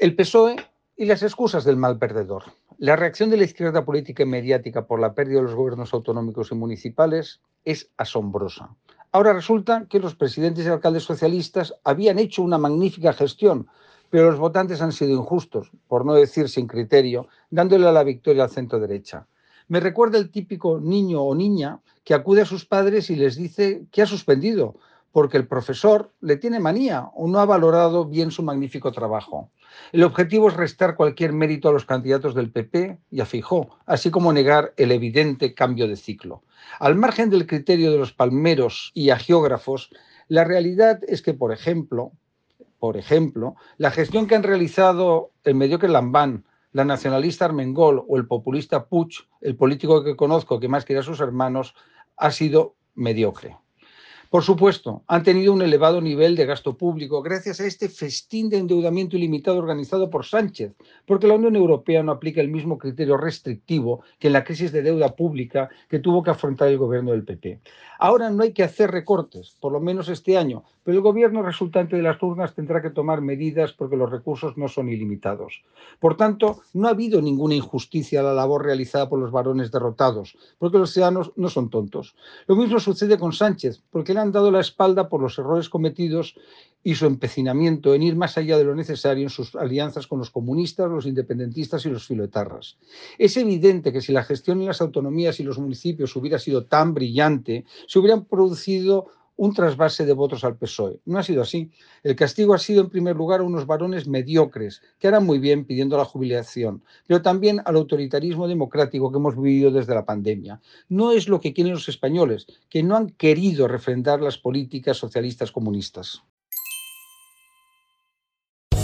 El PSOE y las excusas del mal perdedor. La reacción de la izquierda política y mediática por la pérdida de los gobiernos autonómicos y municipales es asombrosa. Ahora resulta que los presidentes y alcaldes socialistas habían hecho una magnífica gestión, pero los votantes han sido injustos, por no decir sin criterio, dándole la victoria al centro derecha. Me recuerda el típico niño o niña que acude a sus padres y les dice que ha suspendido, porque el profesor le tiene manía o no ha valorado bien su magnífico trabajo. El objetivo es restar cualquier mérito a los candidatos del PP y a Fijó, así como negar el evidente cambio de ciclo. Al margen del criterio de los palmeros y agiógrafos, la realidad es que, por ejemplo, por ejemplo, la gestión que han realizado el mediocre Lambán, la nacionalista Armengol o el populista Puig, el político que conozco que más quiere a sus hermanos, ha sido mediocre. Por supuesto, han tenido un elevado nivel de gasto público gracias a este festín de endeudamiento ilimitado organizado por Sánchez, porque la Unión Europea no aplica el mismo criterio restrictivo que en la crisis de deuda pública que tuvo que afrontar el gobierno del PP. Ahora no hay que hacer recortes, por lo menos este año, pero el gobierno resultante de las urnas tendrá que tomar medidas porque los recursos no son ilimitados. Por tanto, no ha habido ninguna injusticia a la labor realizada por los varones derrotados, porque los ciudadanos no son tontos. Lo mismo sucede con Sánchez, porque le han dado la espalda por los errores cometidos y su empecinamiento en ir más allá de lo necesario en sus alianzas con los comunistas, los independentistas y los filoetarras. Es evidente que si la gestión en las autonomías y los municipios hubiera sido tan brillante, se hubieran producido un trasvase de votos al PSOE. No ha sido así. El castigo ha sido, en primer lugar, a unos varones mediocres, que harán muy bien pidiendo la jubilación, pero también al autoritarismo democrático que hemos vivido desde la pandemia. No es lo que quieren los españoles, que no han querido refrendar las políticas socialistas comunistas.